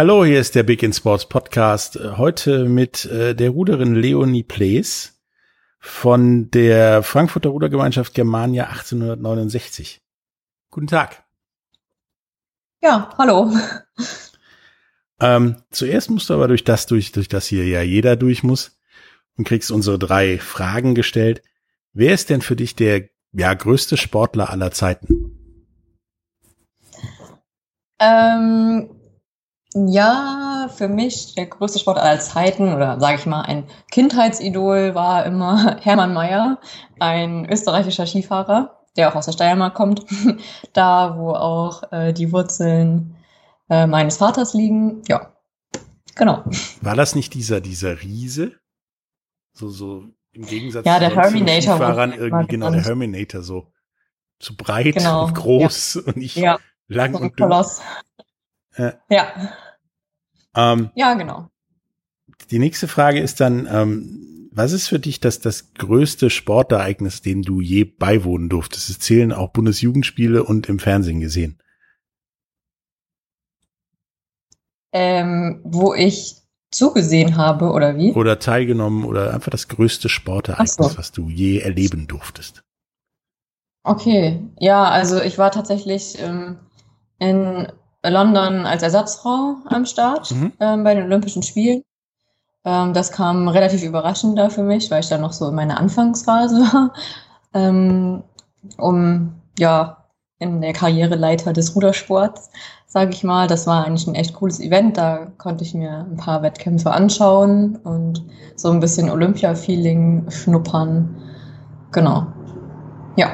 Hallo, hier ist der Big in Sports Podcast. Heute mit äh, der Ruderin Leonie Plays von der Frankfurter Rudergemeinschaft Germania 1869. Guten Tag. Ja, hallo. Ähm, zuerst musst du aber durch das durch, durch das hier ja jeder durch muss und kriegst unsere drei Fragen gestellt. Wer ist denn für dich der ja, größte Sportler aller Zeiten? Ähm, ja, für mich der größte Sport aller Zeiten oder sage ich mal ein Kindheitsidol war immer Hermann Mayer, ein österreichischer Skifahrer, der auch aus der Steiermark kommt, da wo auch äh, die Wurzeln äh, meines Vaters liegen. Ja, genau. War das nicht dieser dieser Riese? So so im Gegensatz Ja, der zu Herminator Skifahrern irgendwie genau der. Herminator so zu breit Genau, und groß und nicht Ja, lang so und dünn. Koloss. Ja. Ja, Ähm, ja, genau. Die nächste Frage ist dann, ähm, was ist für dich das, das größte Sportereignis, dem du je beiwohnen durftest? Es zählen auch Bundesjugendspiele und im Fernsehen gesehen. Ähm, wo ich zugesehen habe, oder wie? Oder teilgenommen oder einfach das größte Sportereignis, so. was du je erleben durftest. Okay, ja, also ich war tatsächlich ähm, in London als Ersatzfrau am Start Mhm. ähm, bei den Olympischen Spielen. Ähm, das kam relativ überraschend da für mich, weil ich da noch so in meiner Anfangsphase war, ähm, um ja in der Karriereleiter des Rudersports, sage ich mal. Das war eigentlich ein echt cooles Event. Da konnte ich mir ein paar Wettkämpfe anschauen und so ein bisschen Olympia-Feeling schnuppern. Genau. Ja.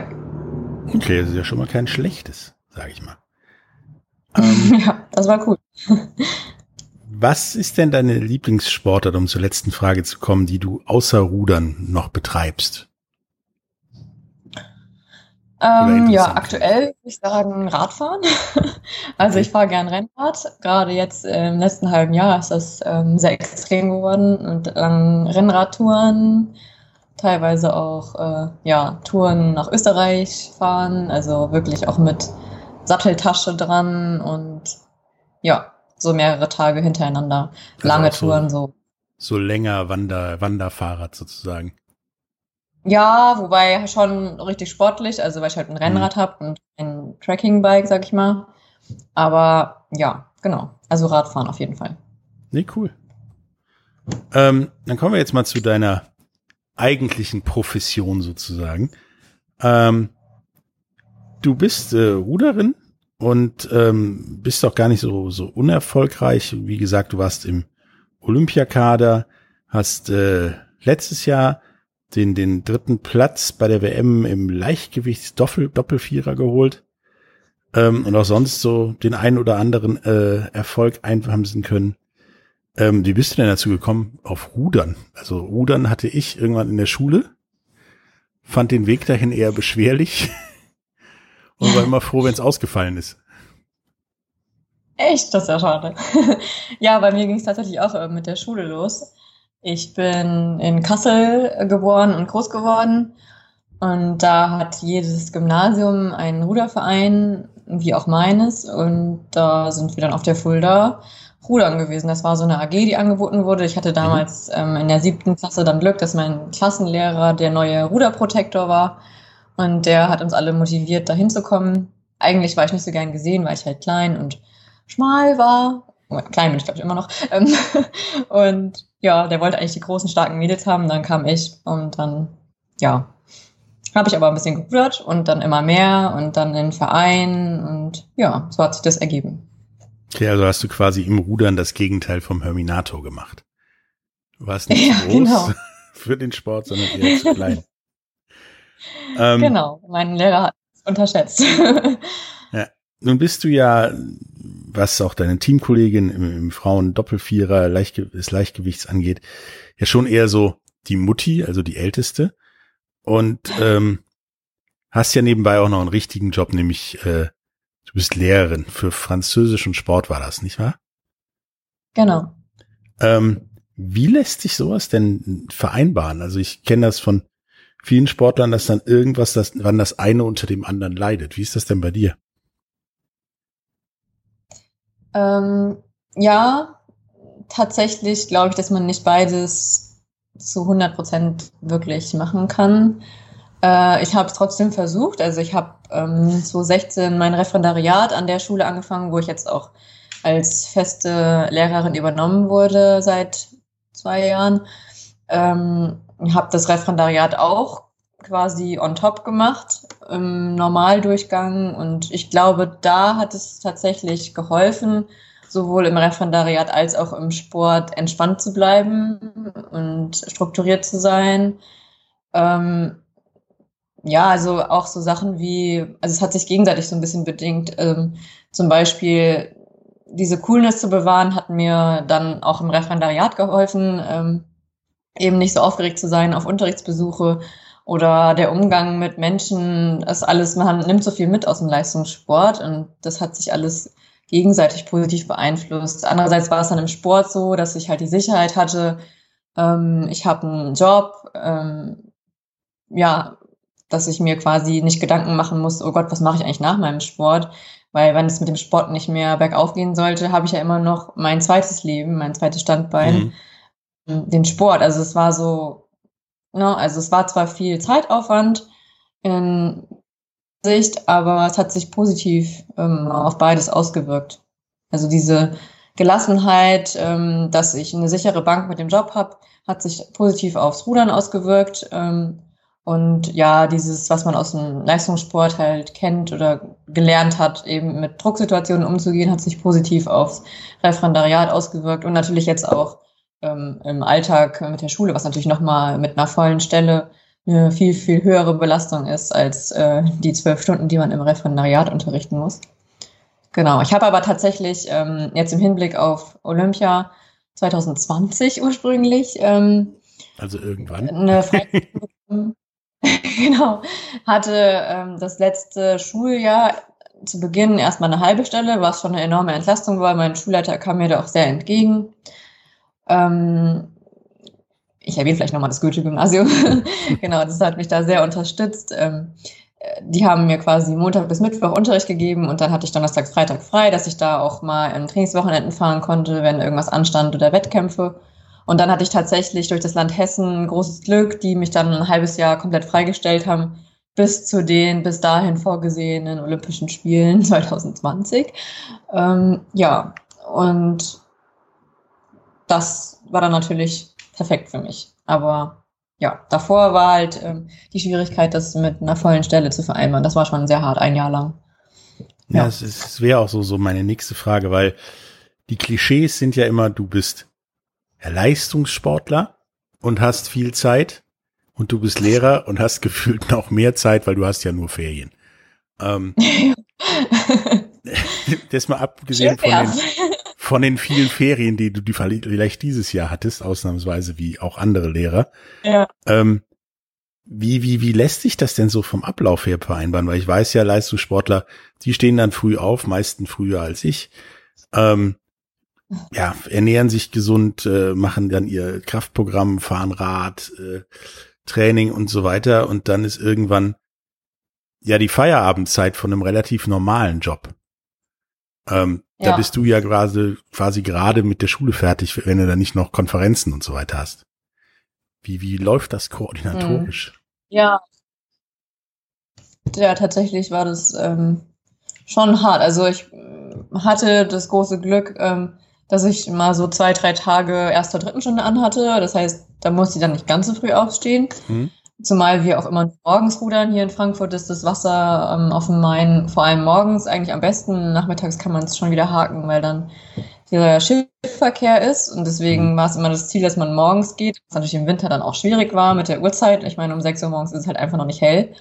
Okay, das ist ja schon mal kein schlechtes, sage ich mal. Ähm, Ja, das war cool. was ist denn deine Lieblingssportart, um zur letzten Frage zu kommen, die du außer Rudern noch betreibst? Ähm, ja, aktuell würde ich sagen Radfahren. Also ich fahre gern Rennrad. Gerade jetzt im letzten halben Jahr ist das ähm, sehr extrem geworden und langen Rennradtouren, teilweise auch äh, ja Touren nach Österreich fahren, also wirklich auch mit Satteltasche dran und ja so mehrere Tage hintereinander Also lange auch so- Touren so. So länger Wander, Wanderfahrrad sozusagen. Ja, wobei schon richtig sportlich, also weil ich halt ein Rennrad habe und ein Trekkingbike, sag ich mal. Aber ja, genau. Also Radfahren auf jeden Fall. Nee, cool. Ähm, dann kommen wir jetzt mal zu deiner eigentlichen Profession sozusagen. Ähm, du bist äh, Ruderin und ähm, bist doch gar nicht so, so unerfolgreich. Wie gesagt, du warst im Olympiakader, hast äh, letztes Jahr den, den dritten Platz bei der WM im Leichtgewichtsdoppel Doppelvierer geholt ähm, und auch sonst so den einen oder anderen äh, Erfolg einhamsen können. Ähm, wie bist du denn dazu gekommen auf Rudern? Also Rudern hatte ich irgendwann in der Schule, fand den Weg dahin eher beschwerlich und war immer froh, wenn es ausgefallen ist. Echt, das ist ja schade. ja, bei mir ging es tatsächlich auch äh, mit der Schule los. Ich bin in Kassel geboren und groß geworden. Und da hat jedes Gymnasium einen Ruderverein, wie auch meines. Und da sind wir dann auf der Fulda Rudern gewesen. Das war so eine AG, die angeboten wurde. Ich hatte damals ähm, in der siebten Klasse dann Glück, dass mein Klassenlehrer der neue Ruderprotektor war. Und der hat uns alle motiviert, da hinzukommen. Eigentlich war ich nicht so gern gesehen, weil ich halt klein und schmal war. Oh, Klein bin ich, glaube ich, immer noch. Ähm, Und ja, der wollte eigentlich die großen, starken Mädels haben. Dann kam ich und dann, ja, habe ich aber ein bisschen gerudert und dann immer mehr und dann in Verein und ja, so hat sich das ergeben. Okay, also hast du quasi im Rudern das Gegenteil vom Herminator gemacht. Du warst nicht Ja, groß genau. für den Sport, sondern eher zu klein. Ähm, genau, mein Lehrer hat es unterschätzt. Nun bist du ja, was auch deine Teamkollegin im, im Frauen-Doppelvierer Leichtge des Leichtgewichts angeht, ja schon eher so die Mutti, also die Älteste. Und ähm, hast ja nebenbei auch noch einen richtigen Job, nämlich äh, du bist Lehrerin für Französisch und Sport war das, nicht wahr? genau. Ähm, wie lässt sich sowas denn vereinbaren? Also ich kenne das von vielen Sportlern, dass dann irgendwas, das, wann das eine unter dem anderen leidet. Wie ist das denn bei dir? Ähm, ja, tatsächlich glaube ich, dass man nicht beides zu 100 Prozent wirklich machen kann. Äh, ich habe es trotzdem versucht. Also ich habe ähm, 2016 mein Referendariat an der Schule angefangen, wo ich jetzt auch als feste Lehrerin übernommen wurde seit zwei Jahren. Ähm, habe das Referendariat auch quasi on top gemacht im Normaldurchgang und ich glaube, da hat es tatsächlich geholfen, sowohl im Referendariat als auch im Sport entspannt zu bleiben und strukturiert zu sein. Ähm, ja, also auch so Sachen wie, also es hat sich gegenseitig so ein bisschen bedingt. Ähm, zum Beispiel diese Coolness zu bewahren, hat mir dann auch im Referendariat geholfen, ähm, eben nicht so aufgeregt zu sein auf Unterrichtsbesuche oder der Umgang mit Menschen, das alles, man nimmt so viel mit aus dem Leistungssport und das hat sich alles gegenseitig positiv beeinflusst. Andererseits war es dann im Sport so, dass ich halt die Sicherheit hatte, ähm, ich habe einen Job, ähm, ja, dass ich mir quasi nicht Gedanken machen muss, oh Gott, was mache ich eigentlich nach meinem Sport? Weil wenn es mit dem Sport nicht mehr bergauf gehen sollte, habe ich ja immer noch mein zweites Leben, mein zweites Standbein, Mhm. Den Sport. Also es war so, ne, also es war zwar viel Zeitaufwand in Sicht, aber es hat sich positiv ähm, auf beides ausgewirkt. Also diese Gelassenheit, ähm, dass ich eine sichere Bank mit dem Job habe, hat sich positiv aufs Rudern ausgewirkt. Ähm, und ja, dieses, was man aus dem Leistungssport halt kennt oder gelernt hat, eben mit Drucksituationen umzugehen, hat sich positiv aufs Referendariat ausgewirkt und natürlich jetzt auch ähm, im Alltag mit der Schule, was natürlich nochmal mit einer vollen Stelle eine viel, viel höhere Belastung ist als äh, die zwölf Stunden, die man im Referendariat unterrichten muss. Genau, ich habe aber tatsächlich ähm, jetzt im Hinblick auf Olympia 2020 ursprünglich ähm, Also irgendwann. eine genau, hatte ähm, das letzte Schuljahr zu Beginn erstmal eine halbe Stelle, was schon eine enorme Entlastung war. Mein Schulleiter kam mir da auch sehr entgegen. Ähm, ich erwähne vielleicht nochmal das Goethe-Gymnasium. genau, das hat mich da sehr unterstützt. Ähm, äh, die haben mir quasi Montag bis Mittwoch Unterricht gegeben und dann hatte ich Donnerstag, Freitag frei, dass ich da auch mal in Trainingswochenenden fahren konnte, wenn irgendwas anstand oder Wettkämpfe. Und dann hatte ich tatsächlich durch das Land Hessen großes Glück, die mich dann ein halbes Jahr komplett freigestellt haben, bis zu den bis dahin vorgesehenen Olympischen Spielen 2020. Ähm, ja, und das war dann natürlich perfekt für mich. Aber ja, davor war halt ähm, die Schwierigkeit, das mit einer vollen Stelle zu vereinbaren. Das war schon sehr hart, ein Jahr lang. Ja, Ja. es, es wäre auch so, so meine nächste Frage, weil die Klischees sind ja immer, du bist Leistungssportler und hast viel Zeit und du bist Lehrer und hast gefühlt noch mehr Zeit, weil du hast ja nur Ferien. Ähm, das mal abgesehen von den, von den vielen Ferien, die du die vielleicht dieses Jahr hattest, ausnahmsweise wie auch andere Lehrer. ja. Ähm, wie, wie, wie lässt sich das denn so vom Ablauf her vereinbaren? Weil ich weiß ja, Leistungssportler, die stehen dann früh auf, meisten früher als ich. Ähm, ja, ernähren sich gesund, äh, machen dann ihr Kraftprogramm, fahren Rad, äh, Training und so weiter. Und dann ist irgendwann ja die Feierabendzeit von einem relativ normalen Job. Ähm, Da Ja. bist du ja gerade quasi gerade mit der Schule fertig, wenn du dann nicht noch Konferenzen und so weiter hast. Wie, wie läuft das koordinatorisch? Ja. Ja, tatsächlich war das ähm, schon hart. Also ich äh, hatte das große Glück, ähm, dass ich mal so zwei, drei Tage erster, dritten Stunde anhatte. Das heißt, da musste ich dann nicht ganz so früh aufstehen. Mhm. Zumal wir auch immer morgens rudern. Hier in Frankfurt ist das Wasser ähm, auf dem Main vor allem morgens eigentlich am besten. Nachmittags kann man es schon wieder haken, weil dann dieser Schiffverkehr ist. Und deswegen mhm. war es immer das Ziel, dass man morgens geht. Was natürlich im Winter dann auch schwierig war mit der Uhrzeit. Ich meine, um 6 Uhr morgens ist es halt einfach noch nicht hell.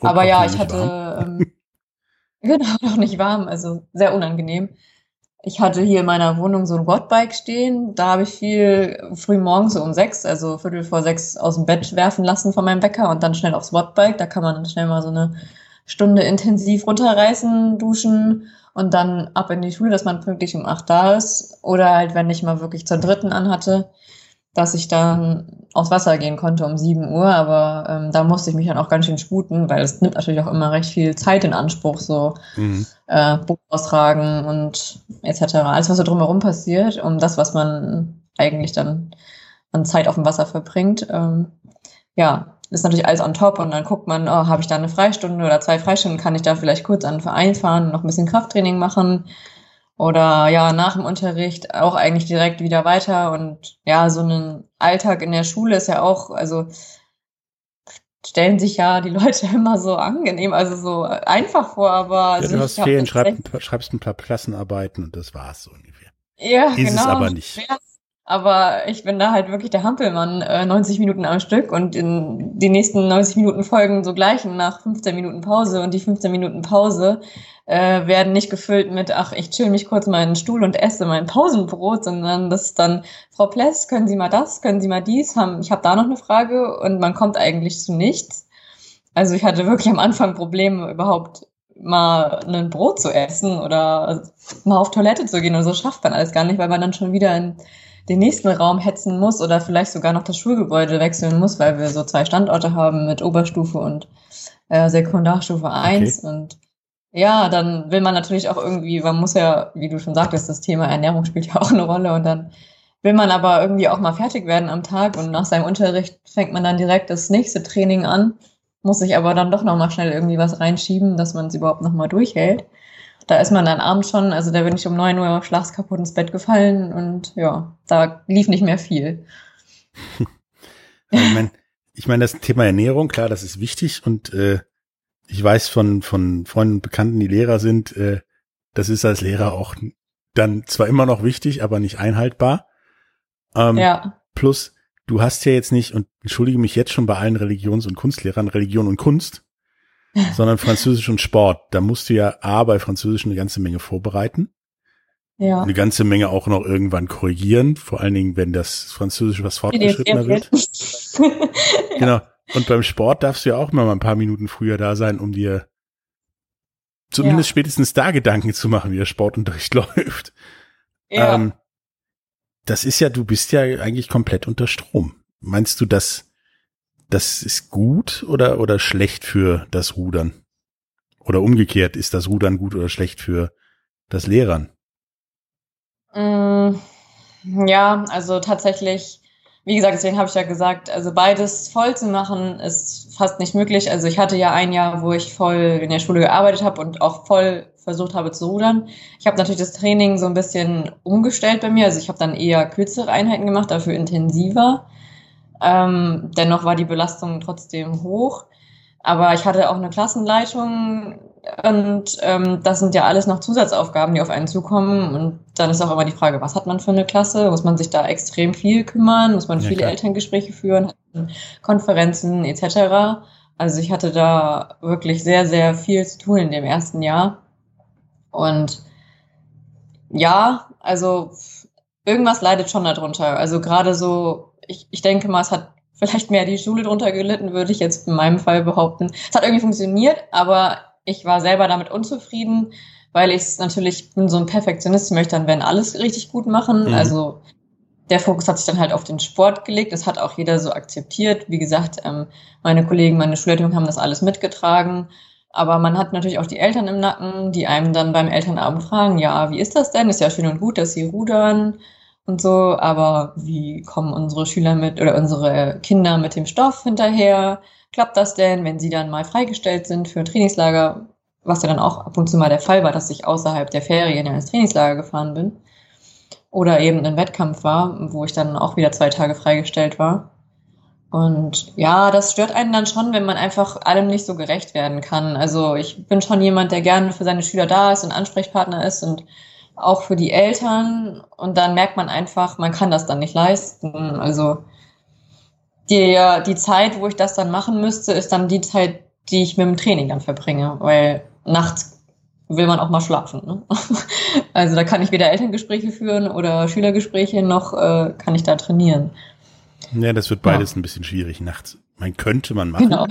Und Aber ja, ich hatte ähm, genau noch nicht warm, also sehr unangenehm. Ich hatte hier in meiner Wohnung so ein Wattbike stehen. Da habe ich viel früh morgens so um sechs, also Viertel vor sechs aus dem Bett werfen lassen von meinem Wecker und dann schnell aufs Wattbike. Da kann man dann schnell mal so eine Stunde intensiv runterreißen, duschen und dann ab in die Schule, dass man pünktlich um acht da ist. Oder halt, wenn ich mal wirklich zur dritten anhatte, dass ich dann aufs Wasser gehen konnte um 7 Uhr, aber ähm, da musste ich mich dann auch ganz schön sputen, weil es nimmt natürlich auch immer recht viel Zeit in Anspruch, so mhm. äh, Buch austragen und etc. Alles, was so drumherum passiert, um das, was man eigentlich dann an Zeit auf dem Wasser verbringt. Ähm, ja, ist natürlich alles on top und dann guckt man, oh, habe ich da eine Freistunde oder zwei Freistunden, kann ich da vielleicht kurz an den Verein fahren, noch ein bisschen Krafttraining machen oder ja, nach dem Unterricht auch eigentlich direkt wieder weiter. Und ja, so ein Alltag in der Schule ist ja auch, also stellen sich ja die Leute immer so angenehm, also so einfach vor, aber. Also ja, du hast Ferien, schreib, schreibst ein paar Klassenarbeiten und das war's so ungefähr. Ja, ist genau. es aber nicht. Aber ich bin da halt wirklich der Hampelmann, äh, 90 Minuten am Stück und in die nächsten 90 Minuten folgen so gleich nach 15 Minuten Pause und die 15 Minuten Pause äh, werden nicht gefüllt mit, ach, ich chill mich kurz mal in den Stuhl und esse mein Pausenbrot, sondern das ist dann, Frau Pless, können Sie mal das, können Sie mal dies, haben, ich habe da noch eine Frage und man kommt eigentlich zu nichts. Also ich hatte wirklich am Anfang Probleme, überhaupt mal ein Brot zu essen oder mal auf Toilette zu gehen und so schafft man alles gar nicht, weil man dann schon wieder in den nächsten Raum hetzen muss oder vielleicht sogar noch das Schulgebäude wechseln muss, weil wir so zwei Standorte haben mit Oberstufe und äh, Sekundarstufe 1 okay. und ja, dann will man natürlich auch irgendwie, man muss ja, wie du schon sagtest, das Thema Ernährung spielt ja auch eine Rolle und dann will man aber irgendwie auch mal fertig werden am Tag und nach seinem Unterricht fängt man dann direkt das nächste Training an, muss sich aber dann doch nochmal schnell irgendwie was reinschieben, dass man es überhaupt nochmal durchhält. Da ist man dann abends schon, also da bin ich um neun Uhr schlagskaputt ins Bett gefallen und ja, da lief nicht mehr viel. ich meine, ich mein, das Thema Ernährung, klar, das ist wichtig und äh, ich weiß von, von Freunden und Bekannten, die Lehrer sind, äh, das ist als Lehrer auch dann zwar immer noch wichtig, aber nicht einhaltbar. Ähm, ja. Plus, du hast ja jetzt nicht, und entschuldige mich jetzt schon bei allen Religions- und Kunstlehrern, Religion und Kunst, sondern Französisch und Sport. Da musst du ja A, bei Französisch eine ganze Menge vorbereiten. Ja. Eine ganze Menge auch noch irgendwann korrigieren, vor allen Dingen, wenn das Französisch was fortgeschrittener wird. genau. Und beim Sport darfst du ja auch mal ein paar Minuten früher da sein, um dir zumindest ja. spätestens da Gedanken zu machen, wie der Sportunterricht läuft. Ja. Ähm, das ist ja, du bist ja eigentlich komplett unter Strom. Meinst du, dass das ist gut oder, oder schlecht für das Rudern? Oder umgekehrt, ist das Rudern gut oder schlecht für das Lehrern? Mm, ja, also tatsächlich wie gesagt, deswegen habe ich ja gesagt, also beides voll zu machen ist fast nicht möglich. Also ich hatte ja ein Jahr, wo ich voll in der Schule gearbeitet habe und auch voll versucht habe zu rudern. Ich habe natürlich das Training so ein bisschen umgestellt bei mir. Also ich habe dann eher kürzere Einheiten gemacht, dafür intensiver. Ähm, dennoch war die Belastung trotzdem hoch. Aber ich hatte auch eine Klassenleitung und ähm, das sind ja alles noch Zusatzaufgaben, die auf einen zukommen. Und dann ist auch immer die Frage, was hat man für eine Klasse? Muss man sich da extrem viel kümmern? Muss man ja, viele klar. Elterngespräche führen, Konferenzen etc.? Also ich hatte da wirklich sehr, sehr viel zu tun in dem ersten Jahr. Und ja, also irgendwas leidet schon darunter. Also gerade so, ich, ich denke mal, es hat vielleicht mehr die Schule drunter gelitten, würde ich jetzt in meinem Fall behaupten. Es hat irgendwie funktioniert, aber ich war selber damit unzufrieden, weil ich es natürlich bin so ein Perfektionist, möchte dann, wenn alles richtig gut machen. Mhm. Also der Fokus hat sich dann halt auf den Sport gelegt. Das hat auch jeder so akzeptiert. Wie gesagt, ähm, meine Kollegen, meine Schulleitung haben das alles mitgetragen. Aber man hat natürlich auch die Eltern im Nacken, die einem dann beim Elternabend fragen, ja, wie ist das denn? Ist ja schön und gut, dass sie rudern und so, aber wie kommen unsere Schüler mit oder unsere Kinder mit dem Stoff hinterher? Klappt das denn, wenn sie dann mal freigestellt sind für ein Trainingslager, was ja dann auch ab und zu mal der Fall war, dass ich außerhalb der Ferien ins Trainingslager gefahren bin? oder eben ein Wettkampf war, wo ich dann auch wieder zwei Tage freigestellt war. Und ja, das stört einen dann schon, wenn man einfach allem nicht so gerecht werden kann. Also ich bin schon jemand, der gerne für seine Schüler da ist und Ansprechpartner ist und auch für die Eltern. Und dann merkt man einfach, man kann das dann nicht leisten. Also die, die Zeit, wo ich das dann machen müsste, ist dann die Zeit, die ich mit dem Training dann verbringe, weil nachts will man auch mal schlafen. Ne? Also da kann ich weder Elterngespräche führen oder Schülergespräche, noch äh, kann ich da trainieren. Ja, das wird beides ja. ein bisschen schwierig nachts. Man könnte man machen. Genau.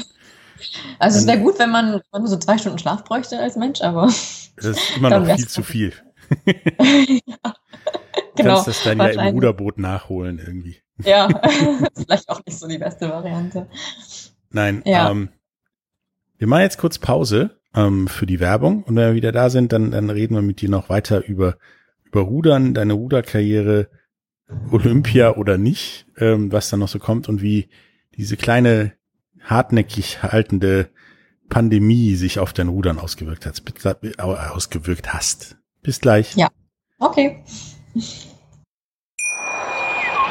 Also es wäre gut, wenn man, wenn man so zwei Stunden Schlaf bräuchte als Mensch, aber. Das ist immer noch viel zu viel. ja. Du genau, kannst das dann ja im Ruderboot nachholen irgendwie. Ja, vielleicht auch nicht so die beste Variante. Nein, ja. ähm, wir machen jetzt kurz Pause ähm, für die Werbung und wenn wir wieder da sind, dann, dann reden wir mit dir noch weiter über, über Rudern, deine Ruderkarriere, Olympia oder nicht, ähm, was da noch so kommt und wie diese kleine hartnäckig haltende Pandemie sich auf dein Rudern ausgewirkt hat, ausgewirkt hast. Bis gleich. Ja. Okay. Yeah.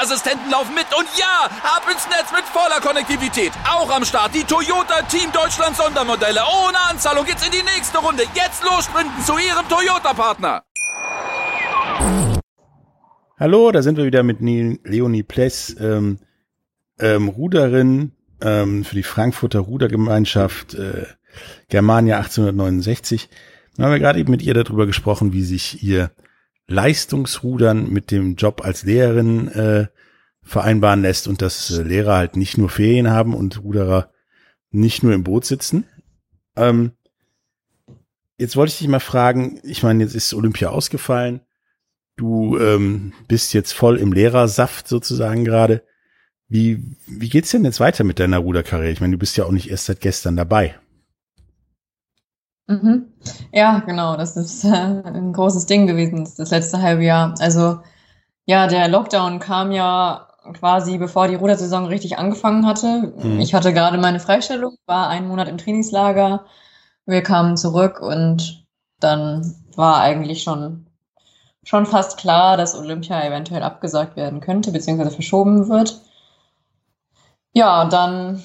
Sicherheitsassistenten laufen mit. Und ja, ab ins Netz mit voller Konnektivität. Auch am Start die Toyota Team Deutschland Sondermodelle. Ohne Anzahlung geht's in die nächste Runde. Jetzt los sprinten zu ihrem Toyota-Partner. Hallo, da sind wir wieder mit Leonie Pless, ähm, ähm, Ruderin ähm, für die Frankfurter Rudergemeinschaft äh, Germania 1869. Da haben wir gerade eben mit ihr darüber gesprochen, wie sich ihr Leistungsrudern mit dem Job als Lehrerin äh, vereinbaren lässt und dass äh, Lehrer halt nicht nur Ferien haben und Ruderer nicht nur im Boot sitzen. Ähm, jetzt wollte ich dich mal fragen, ich meine, jetzt ist Olympia ausgefallen. Du ähm, bist jetzt voll im Lehrersaft sozusagen gerade. Wie, wie geht's denn jetzt weiter mit deiner Ruderkarriere? Ich meine, du bist ja auch nicht erst seit gestern dabei. Mhm. Ja, genau. Das ist äh, ein großes Ding gewesen, das letzte halbe Jahr. Also, ja, der Lockdown kam ja quasi bevor die Rudersaison richtig angefangen hatte. Mhm. Ich hatte gerade meine Freistellung, war einen Monat im Trainingslager. Wir kamen zurück und dann war eigentlich schon, schon fast klar, dass Olympia eventuell abgesagt werden könnte, beziehungsweise verschoben wird. Ja, dann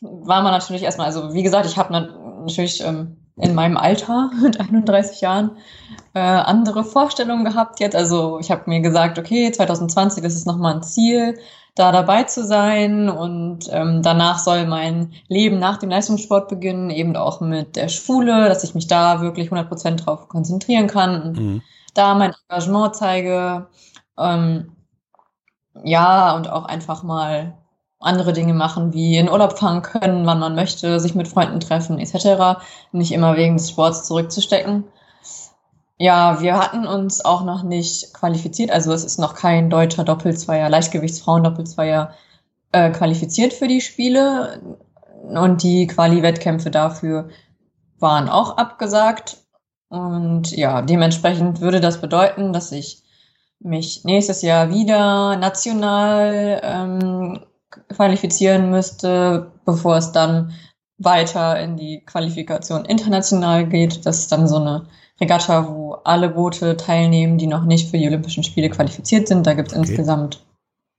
war man natürlich erstmal, also wie gesagt, ich habe natürlich ähm, in meinem Alter mit 31 Jahren äh, andere Vorstellungen gehabt jetzt. Also ich habe mir gesagt, okay, 2020, das ist nochmal ein Ziel, da dabei zu sein und ähm, danach soll mein Leben nach dem Leistungssport beginnen, eben auch mit der Schule, dass ich mich da wirklich 100 Prozent drauf konzentrieren kann und mhm. da mein Engagement zeige. Ähm, ja, und auch einfach mal andere Dinge machen, wie in Urlaub fahren können, wann man möchte, sich mit Freunden treffen, etc. Nicht immer wegen des Sports zurückzustecken. Ja, wir hatten uns auch noch nicht qualifiziert, also es ist noch kein deutscher Doppelzweier, Leichtgewichtsfrauen-Doppelzweier äh, qualifiziert für die Spiele und die Quali-Wettkämpfe dafür waren auch abgesagt. Und ja, dementsprechend würde das bedeuten, dass ich mich nächstes Jahr wieder national ähm, qualifizieren müsste, bevor es dann weiter in die Qualifikation international geht. Das ist dann so eine Regatta, wo alle Boote teilnehmen, die noch nicht für die Olympischen Spiele qualifiziert sind. Da gibt es okay. insgesamt,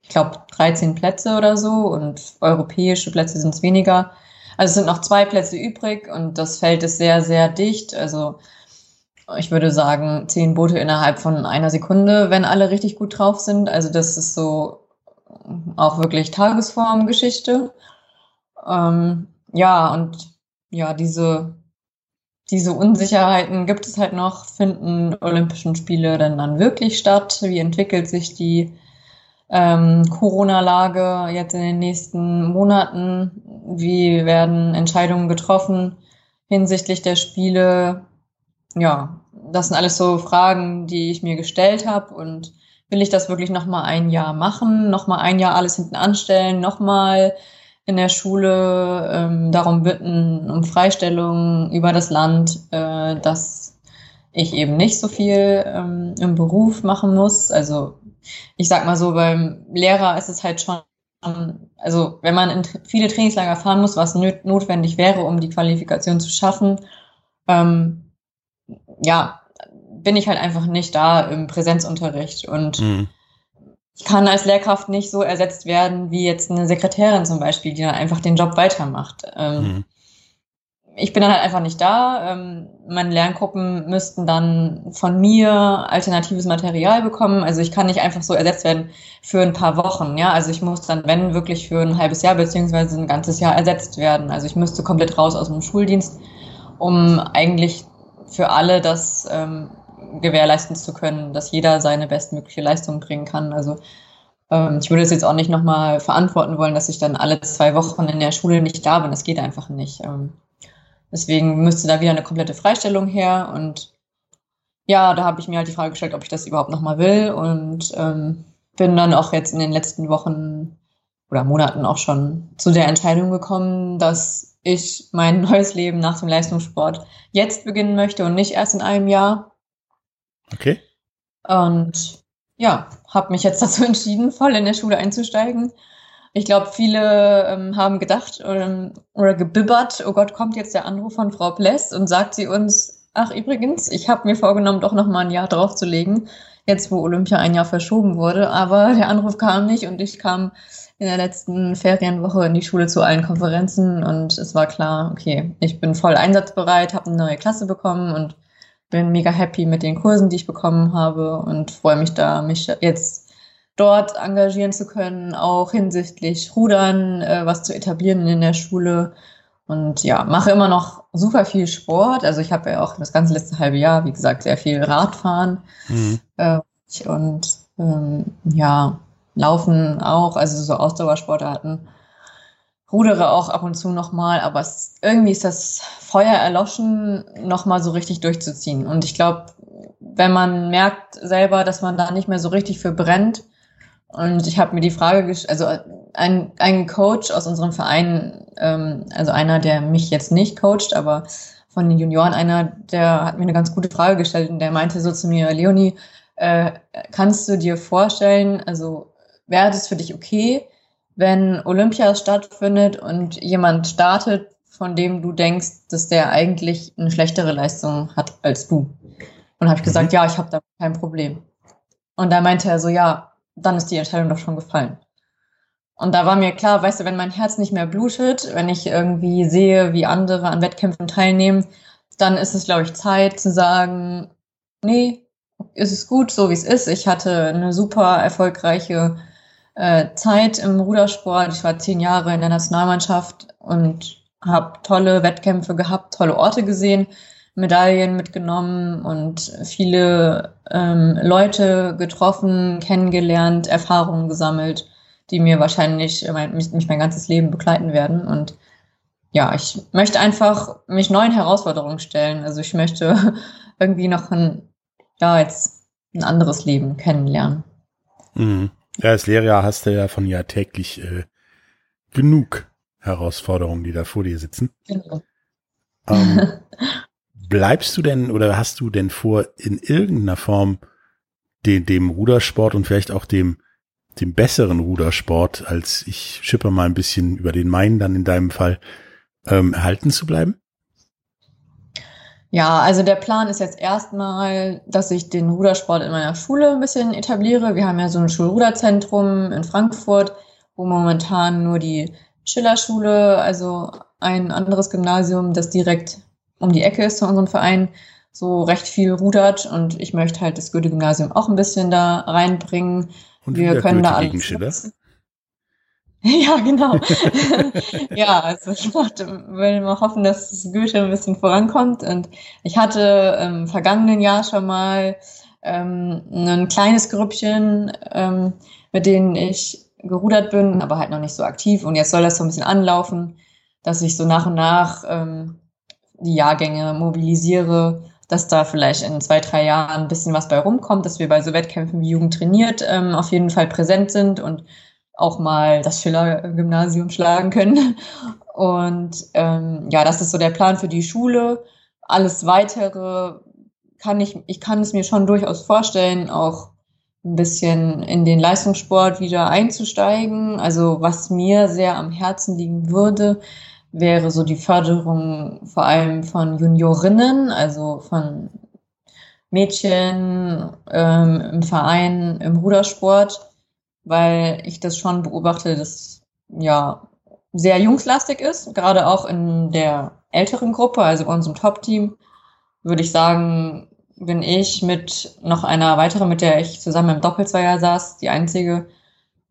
ich glaube, 13 Plätze oder so und europäische Plätze sind es weniger. Also es sind noch zwei Plätze übrig und das Feld ist sehr, sehr dicht. Also ich würde sagen, zehn Boote innerhalb von einer Sekunde, wenn alle richtig gut drauf sind. Also das ist so auch wirklich Tagesformgeschichte. Ähm, ja, und ja, diese, diese Unsicherheiten gibt es halt noch. Finden Olympischen Spiele denn dann wirklich statt? Wie entwickelt sich die ähm, Corona-Lage jetzt in den nächsten Monaten? Wie werden Entscheidungen getroffen hinsichtlich der Spiele? Ja, das sind alles so Fragen, die ich mir gestellt habe und will ich das wirklich nochmal ein Jahr machen, nochmal ein Jahr alles hinten anstellen, nochmal in der Schule ähm, darum bitten, um Freistellung über das Land, äh, dass ich eben nicht so viel ähm, im Beruf machen muss. Also ich sag mal so, beim Lehrer ist es halt schon, also wenn man in viele Trainingslager fahren muss, was notwendig wäre, um die Qualifikation zu schaffen, ähm, ja, bin ich halt einfach nicht da im Präsenzunterricht und mhm. ich kann als Lehrkraft nicht so ersetzt werden wie jetzt eine Sekretärin zum Beispiel, die dann einfach den Job weitermacht. Ähm, mhm. Ich bin dann halt einfach nicht da. Ähm, meine Lerngruppen müssten dann von mir alternatives Material bekommen. Also ich kann nicht einfach so ersetzt werden für ein paar Wochen. Ja, also ich muss dann, wenn wirklich für ein halbes Jahr beziehungsweise ein ganzes Jahr ersetzt werden. Also ich müsste komplett raus aus dem Schuldienst, um eigentlich für alle das ähm, gewährleisten zu können, dass jeder seine bestmögliche Leistung bringen kann. Also ähm, ich würde es jetzt auch nicht nochmal verantworten wollen, dass ich dann alle zwei Wochen in der Schule nicht da bin. Das geht einfach nicht. Ähm, deswegen müsste da wieder eine komplette Freistellung her. Und ja, da habe ich mir halt die Frage gestellt, ob ich das überhaupt nochmal will. Und ähm, bin dann auch jetzt in den letzten Wochen oder Monaten auch schon zu der Entscheidung gekommen, dass ich mein neues Leben nach dem Leistungssport jetzt beginnen möchte und nicht erst in einem Jahr. Okay. Und ja, habe mich jetzt dazu entschieden, voll in der Schule einzusteigen. Ich glaube, viele ähm, haben gedacht ähm, oder gebibbert, oh Gott, kommt jetzt der Anruf von Frau Pless und sagt sie uns, ach übrigens, ich habe mir vorgenommen, doch noch mal ein Jahr draufzulegen, jetzt wo Olympia ein Jahr verschoben wurde. Aber der Anruf kam nicht und ich kam in der letzten Ferienwoche in die Schule zu allen Konferenzen und es war klar, okay, ich bin voll einsatzbereit, habe eine neue Klasse bekommen und bin mega happy mit den Kursen, die ich bekommen habe und freue mich da, mich jetzt dort engagieren zu können, auch hinsichtlich Rudern, äh, was zu etablieren in der Schule. Und ja, mache immer noch super viel Sport. Also ich habe ja auch das ganze letzte halbe Jahr, wie gesagt, sehr viel Radfahren. Mhm. Äh, und ähm, ja, Laufen auch, also so Ausdauersportarten rudere auch ab und zu nochmal, aber es, irgendwie ist das Feuer erloschen, nochmal so richtig durchzuziehen. Und ich glaube, wenn man merkt selber, dass man da nicht mehr so richtig für brennt, und ich habe mir die Frage also ein, ein Coach aus unserem Verein, ähm, also einer, der mich jetzt nicht coacht, aber von den Junioren einer, der hat mir eine ganz gute Frage gestellt und der meinte so zu mir, Leonie, äh, kannst du dir vorstellen, also wäre das für dich okay, wenn Olympia stattfindet und jemand startet, von dem du denkst, dass der eigentlich eine schlechtere Leistung hat als du. Und habe ich gesagt, mhm. ja, ich habe da kein Problem. Und da meinte er so, ja, dann ist die Entscheidung doch schon gefallen. Und da war mir klar, weißt du, wenn mein Herz nicht mehr blutet, wenn ich irgendwie sehe, wie andere an Wettkämpfen teilnehmen, dann ist es, glaube ich, Zeit zu sagen, nee, ist es gut, so wie es ist. Ich hatte eine super erfolgreiche äh, Zeit im Rudersport. Ich war zehn Jahre in der Nationalmannschaft und habe tolle Wettkämpfe gehabt, tolle Orte gesehen, Medaillen mitgenommen und viele ähm, Leute getroffen, kennengelernt, Erfahrungen gesammelt, die mir wahrscheinlich mein, mich, mich mein ganzes Leben begleiten werden. Und ja, ich möchte einfach mich neuen Herausforderungen stellen. Also ich möchte irgendwie noch ein, ja, jetzt ein anderes Leben kennenlernen. Mhm. Ja, als Lehrer hast du ja von ja täglich äh, genug Herausforderungen, die da vor dir sitzen. Genau. Ähm, bleibst du denn oder hast du denn vor, in irgendeiner Form den, dem Rudersport und vielleicht auch dem, dem besseren Rudersport, als ich schippe mal ein bisschen über den Main dann in deinem Fall, ähm, erhalten zu bleiben? Ja, also der Plan ist jetzt erstmal, dass ich den Rudersport in meiner Schule ein bisschen etabliere. Wir haben ja so ein Schulruderzentrum in Frankfurt, wo momentan nur die Schillerschule, also ein anderes Gymnasium, das direkt um die Ecke ist zu unserem Verein, so recht viel rudert und ich möchte halt das Goethe-Gymnasium auch ein bisschen da reinbringen. Und wir können da alles. Ja, genau. ja, also ich dachte, will mal hoffen, dass das Goethe ein bisschen vorankommt. Und ich hatte im vergangenen Jahr schon mal ähm, ein kleines Grüppchen, ähm, mit denen ich gerudert bin, aber halt noch nicht so aktiv. Und jetzt soll das so ein bisschen anlaufen, dass ich so nach und nach ähm, die Jahrgänge mobilisiere, dass da vielleicht in zwei, drei Jahren ein bisschen was bei rumkommt, dass wir bei so Wettkämpfen wie Jugend trainiert ähm, auf jeden Fall präsent sind und auch mal das Schiller-Gymnasium schlagen können. Und ähm, ja, das ist so der Plan für die Schule. Alles weitere kann ich, ich kann es mir schon durchaus vorstellen, auch ein bisschen in den Leistungssport wieder einzusteigen. Also was mir sehr am Herzen liegen würde, wäre so die Förderung vor allem von Juniorinnen, also von Mädchen ähm, im Verein, im Rudersport, weil ich das schon beobachte, dass ja sehr jungslastig ist, gerade auch in der älteren Gruppe, also bei unserem Top-Team, würde ich sagen, bin ich mit noch einer weiteren, mit der ich zusammen im Doppelzweier saß, die einzige,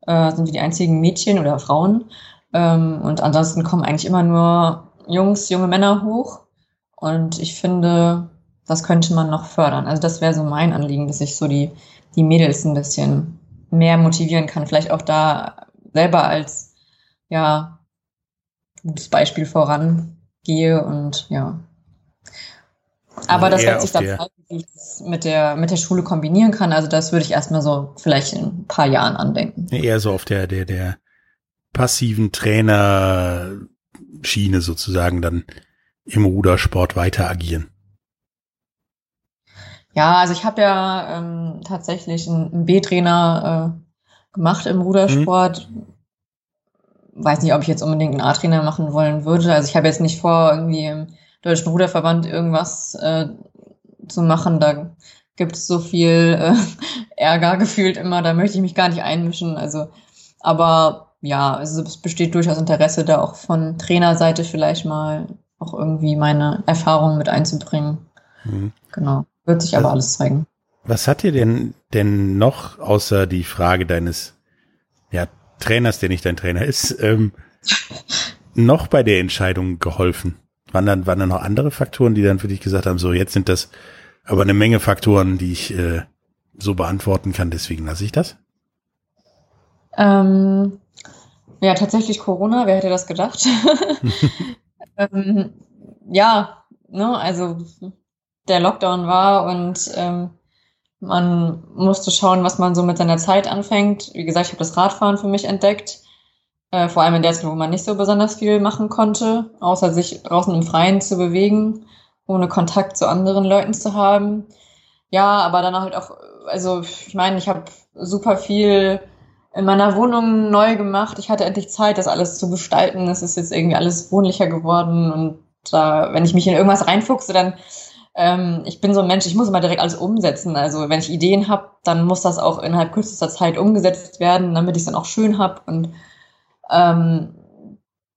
äh, sind wir die einzigen Mädchen oder Frauen. Ähm, und ansonsten kommen eigentlich immer nur Jungs, junge Männer hoch. Und ich finde, das könnte man noch fördern. Also das wäre so mein Anliegen, dass ich so die, die Mädels ein bisschen mehr motivieren kann. Vielleicht auch da selber als, ja, gutes Beispiel vorangehe und ja. Aber das wird sich dann zeigen, wie ich das mit der, mit der Schule kombinieren kann. Also das würde ich erstmal so vielleicht in ein paar Jahren andenken. Eher so auf der, der, der passiven Trainerschiene sozusagen dann im Rudersport weiter agieren. Ja, also ich habe ja ähm, tatsächlich einen B-Trainer äh, gemacht im Rudersport. Mhm. Weiß nicht, ob ich jetzt unbedingt einen A-Trainer machen wollen würde. Also ich habe jetzt nicht vor, irgendwie im Deutschen Ruderverband irgendwas äh, zu machen. Da gibt es so viel äh, Ärger gefühlt immer, da möchte ich mich gar nicht einmischen. Also, aber ja, also es besteht durchaus Interesse, da auch von Trainerseite vielleicht mal auch irgendwie meine Erfahrungen mit einzubringen. Mhm. Genau. Wird sich was, aber alles zeigen. Was hat dir denn, denn noch, außer die Frage deines ja, Trainers, der nicht dein Trainer ist, ähm, noch bei der Entscheidung geholfen? Waren dann, waren dann noch andere Faktoren, die dann für dich gesagt haben, so jetzt sind das aber eine Menge Faktoren, die ich äh, so beantworten kann, deswegen lasse ich das? Ähm, ja, tatsächlich Corona, wer hätte das gedacht? ähm, ja, ne, also der Lockdown war und ähm, man musste schauen, was man so mit seiner Zeit anfängt. Wie gesagt, ich habe das Radfahren für mich entdeckt. Äh, vor allem in der Zeit, wo man nicht so besonders viel machen konnte, außer sich draußen im Freien zu bewegen, ohne Kontakt zu anderen Leuten zu haben. Ja, aber dann halt auch, also ich meine, ich habe super viel in meiner Wohnung neu gemacht. Ich hatte endlich Zeit, das alles zu gestalten. Es ist jetzt irgendwie alles wohnlicher geworden und da, wenn ich mich in irgendwas reinfuchse, dann ähm, ich bin so ein Mensch, ich muss immer direkt alles umsetzen. Also wenn ich Ideen habe, dann muss das auch innerhalb kürzester Zeit umgesetzt werden, damit ich es dann auch schön habe und ähm,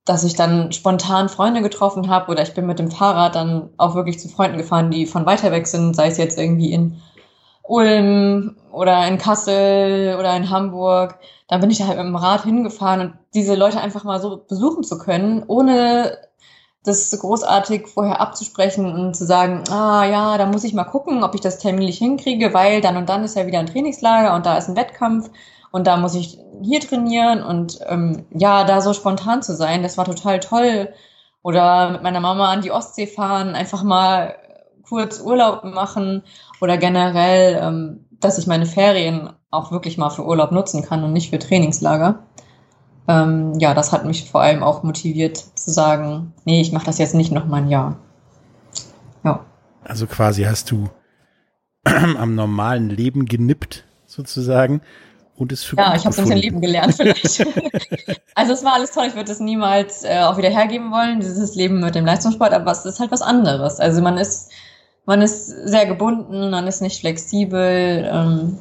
dass ich dann spontan Freunde getroffen habe oder ich bin mit dem Fahrrad dann auch wirklich zu Freunden gefahren, die von weiter weg sind, sei es jetzt irgendwie in Ulm oder in Kassel oder in Hamburg, dann bin ich da halt mit dem Rad hingefahren und diese Leute einfach mal so besuchen zu können, ohne das großartig vorher abzusprechen und zu sagen, ah ja, da muss ich mal gucken, ob ich das terminlich hinkriege, weil dann und dann ist ja wieder ein Trainingslager und da ist ein Wettkampf und da muss ich hier trainieren und ähm, ja, da so spontan zu sein, das war total toll. Oder mit meiner Mama an die Ostsee fahren, einfach mal kurz Urlaub machen oder generell, ähm, dass ich meine Ferien auch wirklich mal für Urlaub nutzen kann und nicht für Trainingslager. Ähm, ja, das hat mich vor allem auch motiviert zu sagen, nee, ich mache das jetzt nicht noch mal ein Jahr. Ja. Also quasi hast du am normalen Leben genippt, sozusagen. Und es für Ja, ich habe ein bisschen Leben gelernt vielleicht. also es war alles toll, ich würde es niemals äh, auch wieder hergeben wollen, dieses Leben mit dem Leistungssport, aber es ist halt was anderes. Also man ist man ist sehr gebunden, man ist nicht flexibel. Ähm,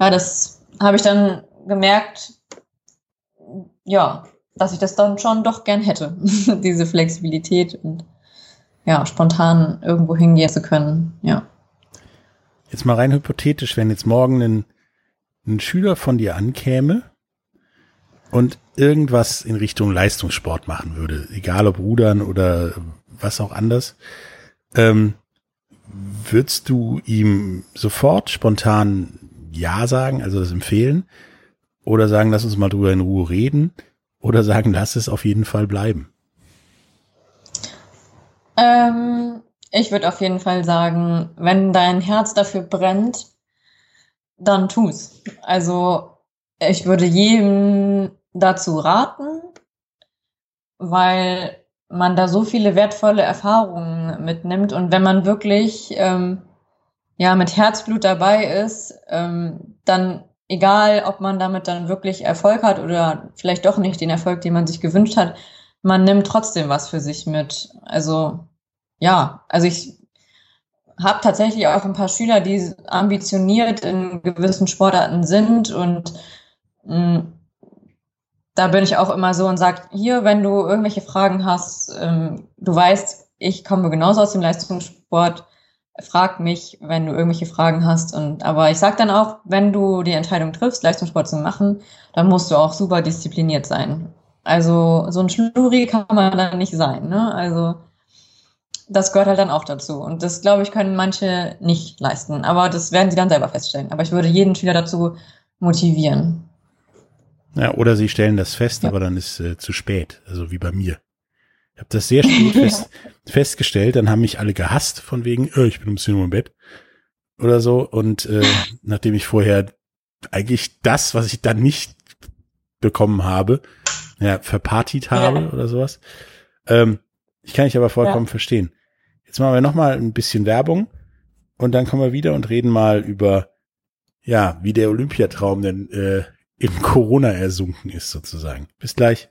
ja, das habe ich dann gemerkt, ja, dass ich das dann schon doch gern hätte, diese Flexibilität und ja, spontan irgendwo hingehen zu können, ja. Jetzt mal rein hypothetisch, wenn jetzt morgen ein, ein Schüler von dir ankäme und irgendwas in Richtung Leistungssport machen würde, egal ob Rudern oder was auch anders, ähm, würdest du ihm sofort spontan Ja sagen, also das empfehlen? Oder sagen, lass uns mal drüber in Ruhe reden? Oder sagen, lass es auf jeden Fall bleiben? Ähm, Ich würde auf jeden Fall sagen, wenn dein Herz dafür brennt, dann tu's. Also ich würde jedem dazu raten, weil man da so viele wertvolle Erfahrungen mitnimmt und wenn man wirklich ähm, ja mit Herzblut dabei ist, ähm, dann egal, ob man damit dann wirklich Erfolg hat oder vielleicht doch nicht den Erfolg, den man sich gewünscht hat, man nimmt trotzdem was für sich mit. Also ja, also ich habe tatsächlich auch ein paar Schüler, die ambitioniert in gewissen Sportarten sind und mm, da bin ich auch immer so und sage, hier, wenn du irgendwelche Fragen hast, ähm, du weißt, ich komme genauso aus dem Leistungssport, frag mich, wenn du irgendwelche Fragen hast. Und aber ich sag dann auch, wenn du die Entscheidung triffst, Leistungssport zu machen, dann musst du auch super diszipliniert sein. Also so ein Schluri kann man dann nicht sein. Ne? Also das gehört halt dann auch dazu. Und das, glaube ich, können manche nicht leisten. Aber das werden sie dann selber feststellen. Aber ich würde jeden Schüler dazu motivieren. Ja, oder sie stellen das fest, ja. aber dann ist äh, zu spät. Also wie bei mir. Ich habe das sehr spät fest, festgestellt, dann haben mich alle gehasst von wegen, oh, ich bin um 10 Uhr im Bett oder so. Und äh, nachdem ich vorher eigentlich das, was ich dann nicht bekommen habe, ja, verpartiert habe ja. oder sowas. Ähm, ich kann ich aber vollkommen ja. verstehen. Jetzt machen wir nochmal ein bisschen Werbung und dann kommen wir wieder und reden mal über, ja, wie der Olympiatraum denn äh, im Corona ersunken ist sozusagen. Bis gleich.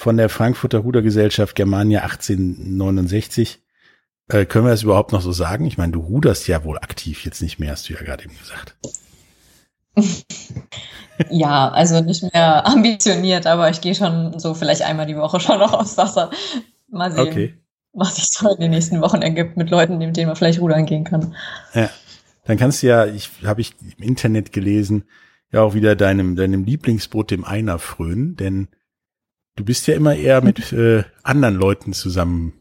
von der Frankfurter Rudergesellschaft Germania 1869. Äh, können wir das überhaupt noch so sagen? Ich meine, du ruderst ja wohl aktiv jetzt nicht mehr, hast du ja gerade eben gesagt. ja, also nicht mehr ambitioniert, aber ich gehe schon so vielleicht einmal die Woche schon noch aufs Wasser. Mal sehen, okay. was sich so in den nächsten Wochen ergibt mit Leuten, mit denen man vielleicht rudern gehen kann. Ja, dann kannst du ja, ich habe ich im Internet gelesen, ja auch wieder deinem deinem Lieblingsboot dem Einer frönen, denn Du bist ja immer eher mit äh, anderen Leuten zusammen,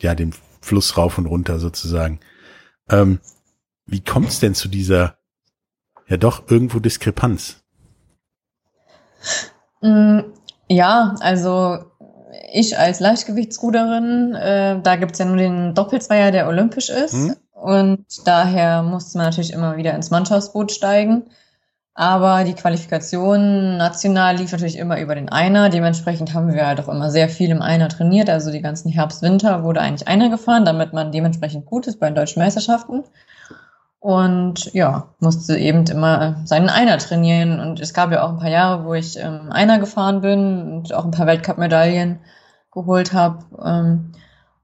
ja, den Fluss rauf und runter sozusagen. Ähm, wie kommt es denn zu dieser, ja doch, irgendwo Diskrepanz? Mm, ja, also ich als Leichtgewichtsruderin, äh, da gibt's ja nur den Doppelzweier, der olympisch ist. Hm? Und daher musste man natürlich immer wieder ins Mannschaftsboot steigen. Aber die Qualifikation national lief natürlich immer über den Einer. Dementsprechend haben wir halt auch immer sehr viel im Einer trainiert. Also die ganzen Herbst, Winter wurde eigentlich Einer gefahren, damit man dementsprechend gut ist bei den deutschen Meisterschaften. Und ja, musste eben immer seinen Einer trainieren. Und es gab ja auch ein paar Jahre, wo ich ähm, Einer gefahren bin und auch ein paar Weltcup-Medaillen geholt habe. Ähm,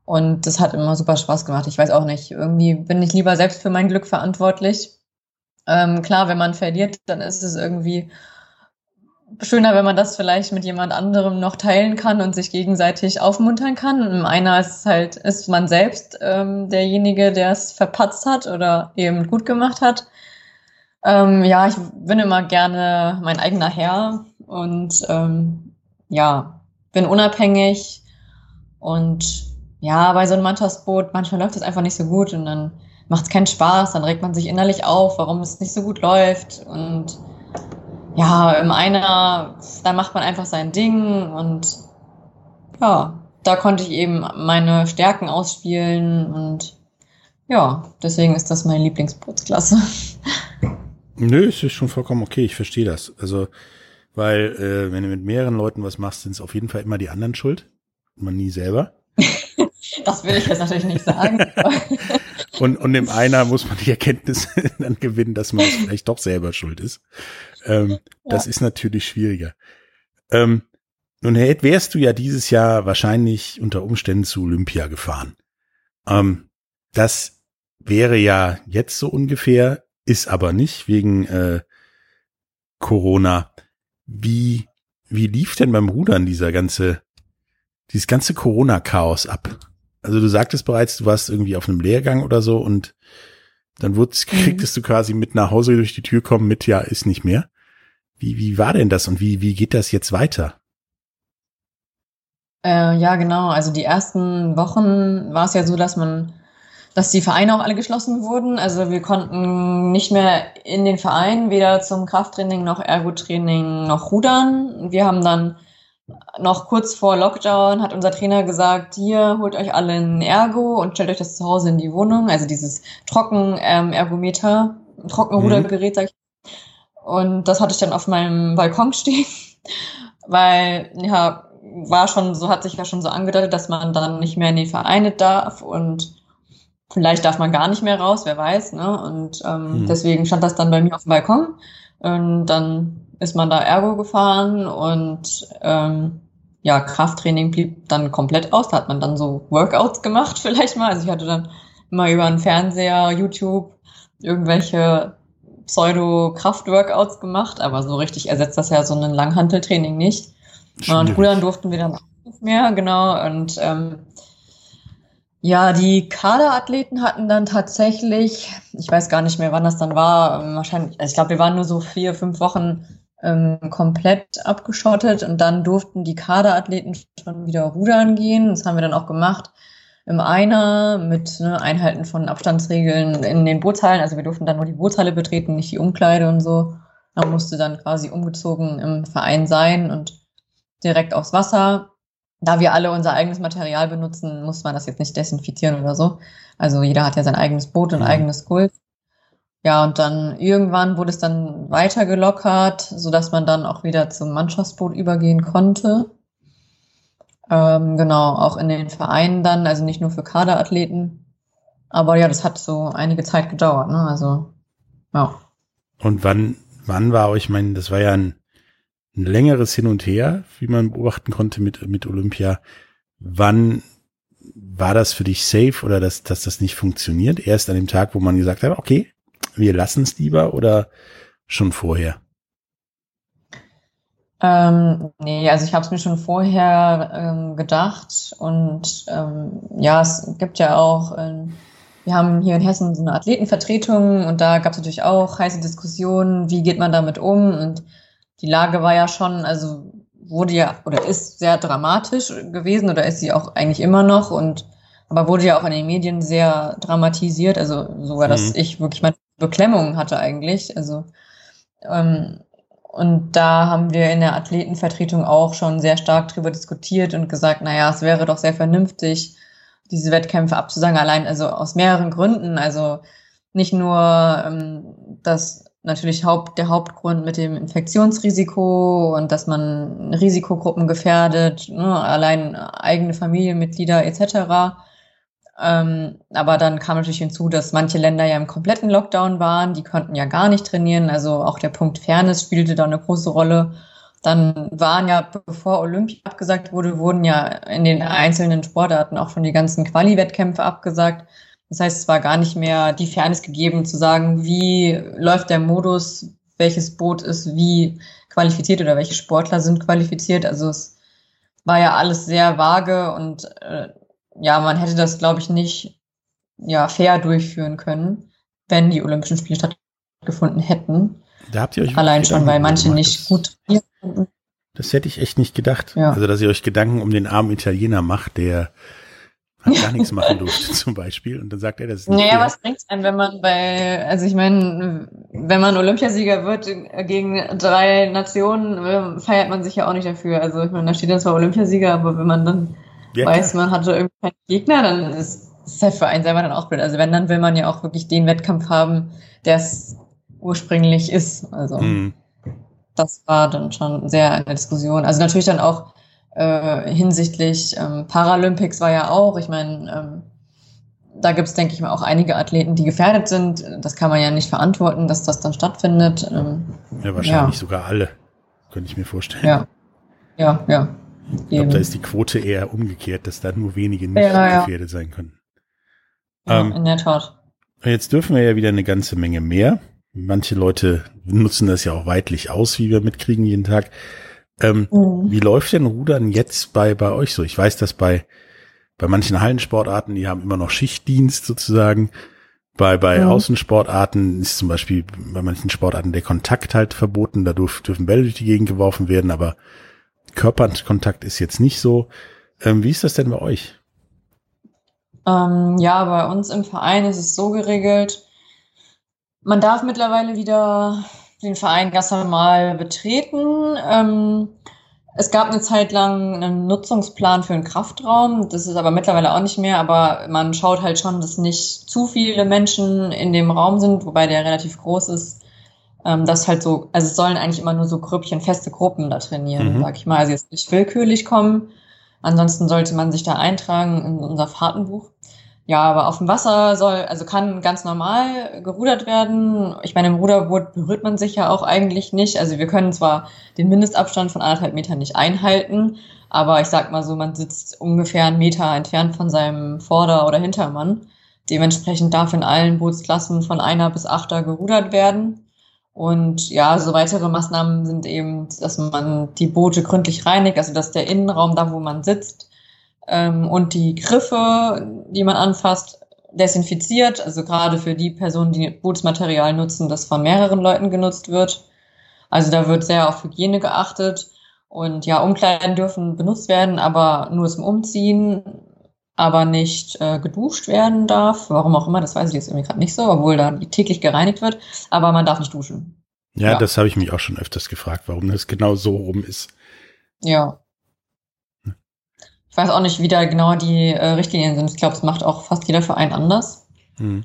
und das hat immer super Spaß gemacht. Ich weiß auch nicht, irgendwie bin ich lieber selbst für mein Glück verantwortlich ähm, klar, wenn man verliert, dann ist es irgendwie schöner, wenn man das vielleicht mit jemand anderem noch teilen kann und sich gegenseitig aufmuntern kann. Einer ist halt, ist man selbst ähm, derjenige, der es verpatzt hat oder eben gut gemacht hat. Ähm, ja, ich bin immer gerne mein eigener Herr und ähm, ja, bin unabhängig und ja, bei so einem Mannschaftsboot, manchmal läuft es einfach nicht so gut und dann macht es keinen Spaß, dann regt man sich innerlich auf, warum es nicht so gut läuft. Und ja, im Einer, da macht man einfach sein Ding und ja, da konnte ich eben meine Stärken ausspielen und ja, deswegen ist das meine Lieblingsbootsklasse. Nö, es ist schon vollkommen okay, ich verstehe das. Also, weil äh, wenn du mit mehreren Leuten was machst, sind es auf jeden Fall immer die anderen schuld, man nie selber. das will ich jetzt natürlich nicht sagen. Und, und im einer muss man die Erkenntnis dann gewinnen, dass man vielleicht doch selber schuld ist. Ähm, ja. Das ist natürlich schwieriger. Ähm, nun wärst du ja dieses Jahr wahrscheinlich unter Umständen zu Olympia gefahren. Ähm, das wäre ja jetzt so ungefähr, ist aber nicht wegen äh, Corona. Wie, wie lief denn beim Rudern dieser ganze, dieses ganze Corona-Chaos ab? Also du sagtest bereits, du warst irgendwie auf einem Lehrgang oder so und dann wurdest, mhm. kriegtest du quasi mit nach Hause durch die Tür kommen mit, ja, ist nicht mehr. Wie, wie war denn das und wie, wie geht das jetzt weiter? Äh, ja, genau. Also die ersten Wochen war es ja so, dass man, dass die Vereine auch alle geschlossen wurden. Also wir konnten nicht mehr in den Verein weder zum Krafttraining noch Ergotraining noch rudern. Wir haben dann noch kurz vor Lockdown hat unser Trainer gesagt, hier holt euch alle ein Ergo und stellt euch das zu Hause in die Wohnung. Also dieses Trocken-Ergometer, ähm, Trockenrudergerät, sag ich. Und das hatte ich dann auf meinem Balkon stehen, weil ja war schon so hat sich ja schon so angedeutet, dass man dann nicht mehr in die Vereine darf und vielleicht darf man gar nicht mehr raus, wer weiß. Ne? Und ähm, mhm. deswegen stand das dann bei mir auf dem Balkon und dann ist man da Ergo gefahren und ähm, ja, Krafttraining blieb dann komplett aus. Da hat man dann so Workouts gemacht vielleicht mal. Also ich hatte dann immer über einen Fernseher, YouTube irgendwelche Pseudo-Kraft-Workouts gemacht, aber so richtig ersetzt das ja so ein Langhanteltraining nicht. Schwierig. Und Rudern durften wir dann auch nicht mehr, genau. Und ähm, ja, die Kaderathleten hatten dann tatsächlich, ich weiß gar nicht mehr, wann das dann war, ähm, wahrscheinlich, also ich glaube, wir waren nur so vier, fünf Wochen ähm, komplett abgeschottet und dann durften die Kaderathleten schon wieder rudern gehen. Das haben wir dann auch gemacht im Einer mit ne, Einhalten von Abstandsregeln in den Bootshallen. Also wir durften dann nur die Bootshalle betreten, nicht die Umkleide und so. Man musste dann quasi umgezogen im Verein sein und direkt aufs Wasser. Da wir alle unser eigenes Material benutzen, muss man das jetzt nicht desinfizieren oder so. Also jeder hat ja sein eigenes Boot und mhm. eigenes Gulf. Ja, und dann irgendwann wurde es dann weiter gelockert, so dass man dann auch wieder zum Mannschaftsboot übergehen konnte. Ähm, genau, auch in den Vereinen dann, also nicht nur für Kaderathleten. Aber ja, das hat so einige Zeit gedauert, ne? Also, ja. Und wann, wann war euch, ich meine, das war ja ein, ein längeres Hin und Her, wie man beobachten konnte mit, mit Olympia. Wann war das für dich safe oder dass, dass das nicht funktioniert? Erst an dem Tag, wo man gesagt hat, okay, wir lassen es lieber oder schon vorher? Ähm, nee, also ich habe es mir schon vorher ähm, gedacht und ähm, ja, es gibt ja auch, ähm, wir haben hier in Hessen so eine Athletenvertretung und da gab es natürlich auch heiße Diskussionen, wie geht man damit um und die Lage war ja schon, also wurde ja oder ist sehr dramatisch gewesen oder ist sie auch eigentlich immer noch und aber wurde ja auch in den Medien sehr dramatisiert, also sogar, dass mhm. ich wirklich meine Beklemmungen hatte eigentlich. Also ähm, und da haben wir in der Athletenvertretung auch schon sehr stark drüber diskutiert und gesagt, naja, es wäre doch sehr vernünftig, diese Wettkämpfe abzusagen, allein also aus mehreren Gründen. Also nicht nur ähm, das natürlich Haupt, der Hauptgrund mit dem Infektionsrisiko und dass man Risikogruppen gefährdet, ne, allein eigene Familienmitglieder etc. Ähm, aber dann kam natürlich hinzu, dass manche Länder ja im kompletten Lockdown waren, die konnten ja gar nicht trainieren. Also auch der Punkt Fairness spielte da eine große Rolle. Dann waren ja, bevor Olympia abgesagt wurde, wurden ja in den einzelnen Sportarten auch schon die ganzen Quali-Wettkämpfe abgesagt. Das heißt, es war gar nicht mehr die Fairness gegeben zu sagen, wie läuft der Modus, welches Boot ist wie qualifiziert oder welche Sportler sind qualifiziert. Also es war ja alles sehr vage und äh, ja, man hätte das, glaube ich, nicht ja, fair durchführen können, wenn die Olympischen Spiele stattgefunden hätten. Da habt ihr euch Allein schon, weil manche gemacht. nicht gut trainieren Das hätte ich echt nicht gedacht. Ja. Also, dass ihr euch Gedanken um den armen Italiener macht, der hat gar nichts machen durfte zum Beispiel. Und dann sagt er, das ist nicht Naja, fair. was bringt's einem, wenn man bei, also ich meine, wenn man Olympiasieger wird gegen drei Nationen, feiert man sich ja auch nicht dafür. Also ich meine, da steht dann zwar Olympiasieger, aber wenn man dann ja, weiß, man hatte irgendwie keinen Gegner, dann ist es halt für einen selber dann auch blöd. Also wenn, dann will man ja auch wirklich den Wettkampf haben, der es ursprünglich ist. Also mhm. das war dann schon sehr eine Diskussion. Also natürlich dann auch äh, hinsichtlich ähm, Paralympics war ja auch, ich meine, ähm, da gibt es, denke ich mal, auch einige Athleten, die gefährdet sind. Das kann man ja nicht verantworten, dass das dann stattfindet. Ähm, ja, wahrscheinlich ja. sogar alle, könnte ich mir vorstellen. Ja, ja, ja. Ich glaube, da ist die Quote eher umgekehrt, dass da nur wenige nicht ja, gefährdet ja. sein können. Ja, ähm, in der Tat. Jetzt dürfen wir ja wieder eine ganze Menge mehr. Manche Leute nutzen das ja auch weitlich aus, wie wir mitkriegen jeden Tag. Ähm, mhm. Wie läuft denn Rudern jetzt bei, bei euch so? Ich weiß, dass bei, bei manchen Hallensportarten, die haben immer noch Schichtdienst sozusagen. Bei, bei ja. Außensportarten ist zum Beispiel bei manchen Sportarten der Kontakt halt verboten. Da dürfen Bälle durch die Gegend geworfen werden, aber Körperkontakt ist jetzt nicht so. Ähm, wie ist das denn bei euch? Ähm, ja, bei uns im Verein ist es so geregelt, man darf mittlerweile wieder den Verein ganz normal betreten. Ähm, es gab eine Zeit lang einen Nutzungsplan für einen Kraftraum. Das ist aber mittlerweile auch nicht mehr. Aber man schaut halt schon, dass nicht zu viele Menschen in dem Raum sind, wobei der relativ groß ist. Ähm, das halt so, also es sollen eigentlich immer nur so Grüppchen, feste Gruppen da trainieren, mhm. sag ich mal. Also jetzt nicht willkürlich kommen. Ansonsten sollte man sich da eintragen in unser Fahrtenbuch. Ja, aber auf dem Wasser soll, also kann ganz normal gerudert werden. Ich meine, im Ruderboot berührt man sich ja auch eigentlich nicht. Also wir können zwar den Mindestabstand von anderthalb Metern nicht einhalten, aber ich sag mal so, man sitzt ungefähr einen Meter entfernt von seinem Vorder- oder Hintermann. Dementsprechend darf in allen Bootsklassen von einer bis achter gerudert werden. Und ja, so weitere Maßnahmen sind eben, dass man die Boote gründlich reinigt, also dass der Innenraum, da wo man sitzt, ähm, und die Griffe, die man anfasst, desinfiziert. Also gerade für die Personen, die Bootsmaterial nutzen, das von mehreren Leuten genutzt wird. Also da wird sehr auf Hygiene geachtet. Und ja, Umkleiden dürfen benutzt werden, aber nur zum Umziehen, aber nicht äh, geduscht werden darf. Warum auch immer, das weiß ich jetzt irgendwie gerade nicht so, obwohl da täglich gereinigt wird. Aber man darf nicht duschen. Ja, ja. das habe ich mich auch schon öfters gefragt, warum das genau so rum ist. Ja. Ich weiß auch nicht, wie da genau die äh, Richtlinien sind. Ich glaube, es macht auch fast jeder Verein anders. Mhm.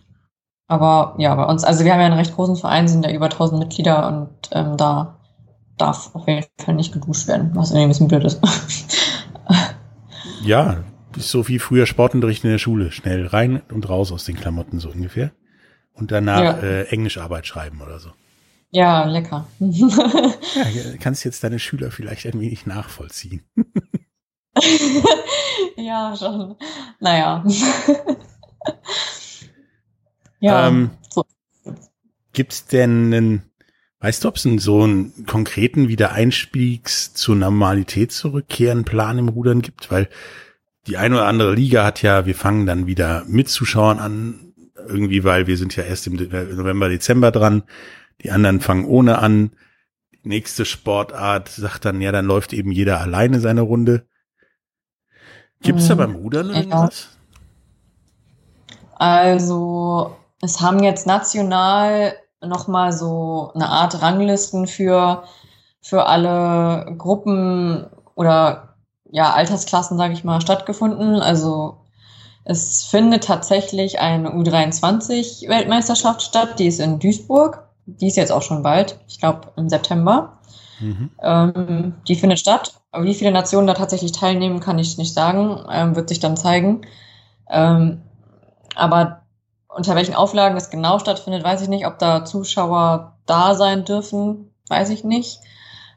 Aber ja, bei uns, also wir haben ja einen recht großen Verein, sind ja über 1000 Mitglieder und ähm, da darf auf jeden Fall nicht geduscht werden, was irgendwie ein bisschen blöd ist. ja, so wie früher Sportunterricht in der Schule. Schnell rein und raus aus den Klamotten so ungefähr. Und danach ja. äh, Englischarbeit schreiben oder so. Ja, lecker. ja, kannst jetzt deine Schüler vielleicht ein wenig nachvollziehen. ja, schon. Naja. ja. Ähm, so. Gibt's denn einen, weißt du, ob es so einen konkreten Wiedereinstiegs zur Normalität zurückkehren Plan im Rudern gibt? Weil die eine oder andere Liga hat ja, wir fangen dann wieder mit Zuschauern an, irgendwie, weil wir sind ja erst im November, Dezember dran. Die anderen fangen ohne an. Die nächste Sportart sagt dann, ja, dann läuft eben jeder alleine seine Runde. Gibt es da mhm. beim Rudern irgendwas? Also, es haben jetzt national nochmal so eine Art Ranglisten für, für alle Gruppen oder ja, Altersklassen, sage ich mal, stattgefunden. Also es findet tatsächlich eine U23-Weltmeisterschaft statt, die ist in Duisburg. Die ist jetzt auch schon bald, ich glaube im September. Mhm. Ähm, die findet statt. Aber wie viele Nationen da tatsächlich teilnehmen, kann ich nicht sagen. Ähm, wird sich dann zeigen. Ähm, aber unter welchen Auflagen es genau stattfindet, weiß ich nicht. Ob da Zuschauer da sein dürfen, weiß ich nicht.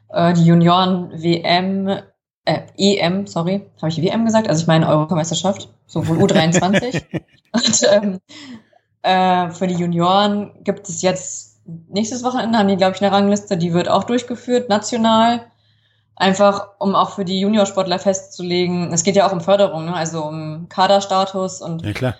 Äh, die Junioren-WM, äh, EM, sorry, habe ich WM gesagt? Also ich meine Europameisterschaft, sowohl U23. Und ähm, äh, für die Junioren gibt es jetzt nächstes Wochenende haben die, glaube ich, eine Rangliste, die wird auch durchgeführt, national. Einfach, um auch für die Juniorsportler festzulegen, es geht ja auch um Förderung, ne? also um Kaderstatus und ja, klar.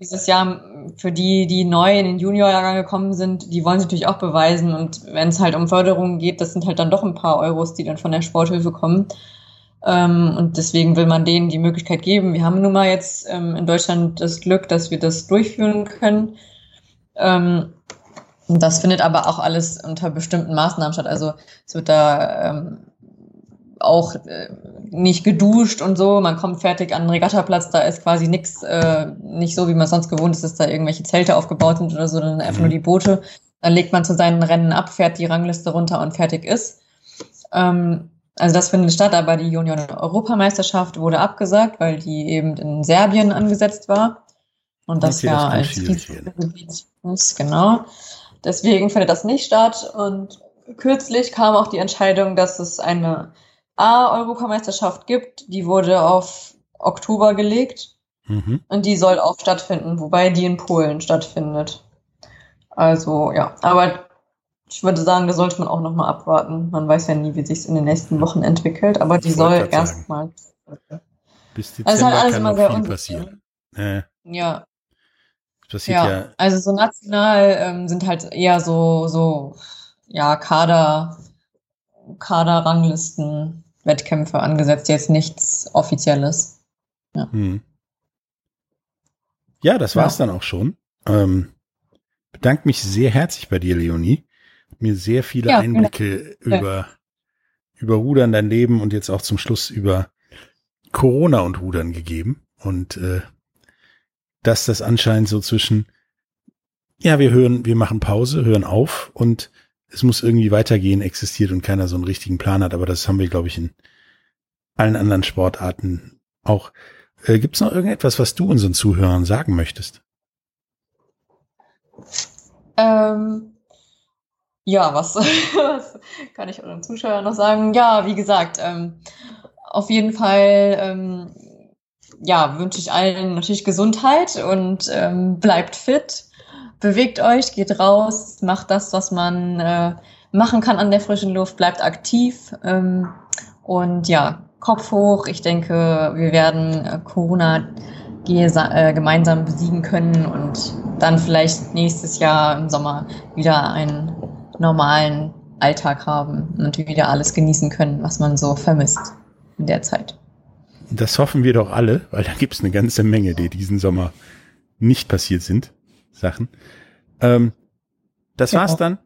dieses Jahr für die, die neu in den Juniorjahrgang gekommen sind, die wollen sich natürlich auch beweisen und wenn es halt um Förderung geht, das sind halt dann doch ein paar Euros, die dann von der Sporthilfe kommen. Ähm, und deswegen will man denen die Möglichkeit geben. Wir haben nun mal jetzt ähm, in Deutschland das Glück, dass wir das durchführen können. Ähm, das findet aber auch alles unter bestimmten Maßnahmen statt. Also es wird da ähm, auch äh, nicht geduscht und so. Man kommt fertig an den Regattaplatz, da ist quasi nichts, äh, nicht so, wie man sonst gewohnt ist, dass da irgendwelche Zelte aufgebaut sind oder so, dann einfach nur die Boote. Dann legt man zu seinen Rennen ab, fährt die Rangliste runter und fertig ist. Ähm, also das findet statt, aber die Junioren-Europameisterschaft wurde abgesagt, weil die eben in Serbien angesetzt war. Und das ja als Kriegsgebiet ist, genau. Deswegen findet das nicht statt. Und kürzlich kam auch die Entscheidung, dass es eine A-Europameisterschaft gibt. Die wurde auf Oktober gelegt. Mhm. Und die soll auch stattfinden, wobei die in Polen stattfindet. Also, ja. Aber ich würde sagen, da sollte man auch noch mal abwarten. Man weiß ja nie, wie sich in den nächsten Wochen entwickelt. Aber die soll erstmal. Bis Also es ist halt Dezember kann noch viel passieren. Äh, Ja, es passiert ja. ja, Also so national ähm, sind halt eher so, so, ja, Kader, Kaderranglisten, Wettkämpfe angesetzt, jetzt nichts Offizielles. hm. ja, das war's dann auch schon. Ähm, bedanke mich sehr herzlich bei dir, Leonie. Mir sehr viele Ja, Einblicke über, über Rudern, dein Leben und jetzt auch zum Schluss über Corona und Rudern gegeben. Und äh, dass das anscheinend so zwischen, ja, wir hören, wir machen Pause, hören auf und es muss irgendwie weitergehen, existiert und keiner so einen richtigen Plan hat. Aber das haben wir, glaube ich, in allen anderen Sportarten auch. Äh, Gibt es noch irgendetwas, was du unseren Zuhörern sagen möchtest? Ähm, ja, was, was kann ich euren Zuschauern noch sagen? Ja, wie gesagt, ähm, auf jeden Fall, ähm, ja, wünsche ich allen natürlich Gesundheit und ähm, bleibt fit, bewegt euch, geht raus, macht das, was man äh, machen kann an der frischen Luft, bleibt aktiv ähm, und ja, Kopf hoch. Ich denke, wir werden äh, Corona äh, gemeinsam besiegen können und dann vielleicht nächstes Jahr im Sommer wieder einen normalen Alltag haben und wieder alles genießen können, was man so vermisst in der Zeit. Das hoffen wir doch alle, weil da gibt's eine ganze Menge, die diesen Sommer nicht passiert sind. Sachen. Ähm, das Ja. war's dann.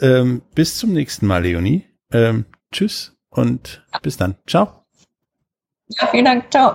Ähm, bis zum nächsten Mal, Leonie. Ähm, tschüss und bis dann. Ciao. Ja, vielen Dank. Ciao.